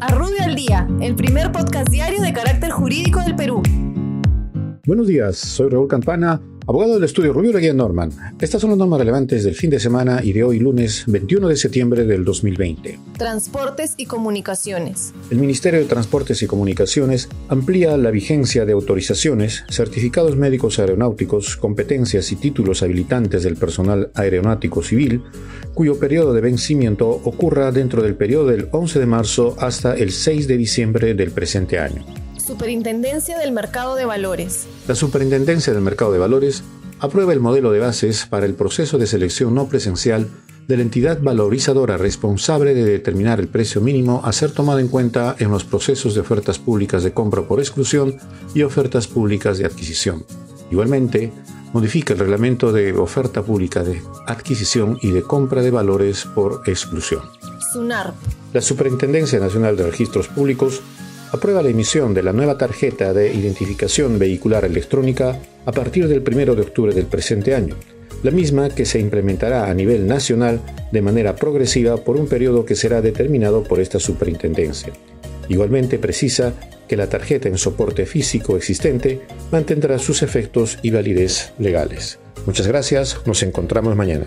A Rubio al Día, el primer podcast diario de carácter jurídico del Perú. Buenos días, soy Raúl Campana, abogado del estudio Rubio Leguía Norman. Estas son las normas relevantes del fin de semana y de hoy lunes 21 de septiembre del 2020. Transportes y comunicaciones. El Ministerio de Transportes y Comunicaciones amplía la vigencia de autorizaciones, certificados médicos aeronáuticos, competencias y títulos habilitantes del personal aeronáutico civil, cuyo periodo de vencimiento ocurra dentro del periodo del 11 de marzo hasta el 6 de diciembre del presente año. Superintendencia del Mercado de Valores. La Superintendencia del Mercado de Valores aprueba el modelo de bases para el proceso de selección no presencial de la entidad valorizadora responsable de determinar el precio mínimo a ser tomado en cuenta en los procesos de ofertas públicas de compra por exclusión y ofertas públicas de adquisición. Igualmente, modifica el reglamento de oferta pública de adquisición y de compra de valores por exclusión. SUNARP. La Superintendencia Nacional de Registros Públicos aprueba la emisión de la nueva tarjeta de identificación vehicular electrónica a partir del 1 de octubre del presente año, la misma que se implementará a nivel nacional de manera progresiva por un periodo que será determinado por esta superintendencia. Igualmente precisa que la tarjeta en soporte físico existente mantendrá sus efectos y validez legales. Muchas gracias, nos encontramos mañana.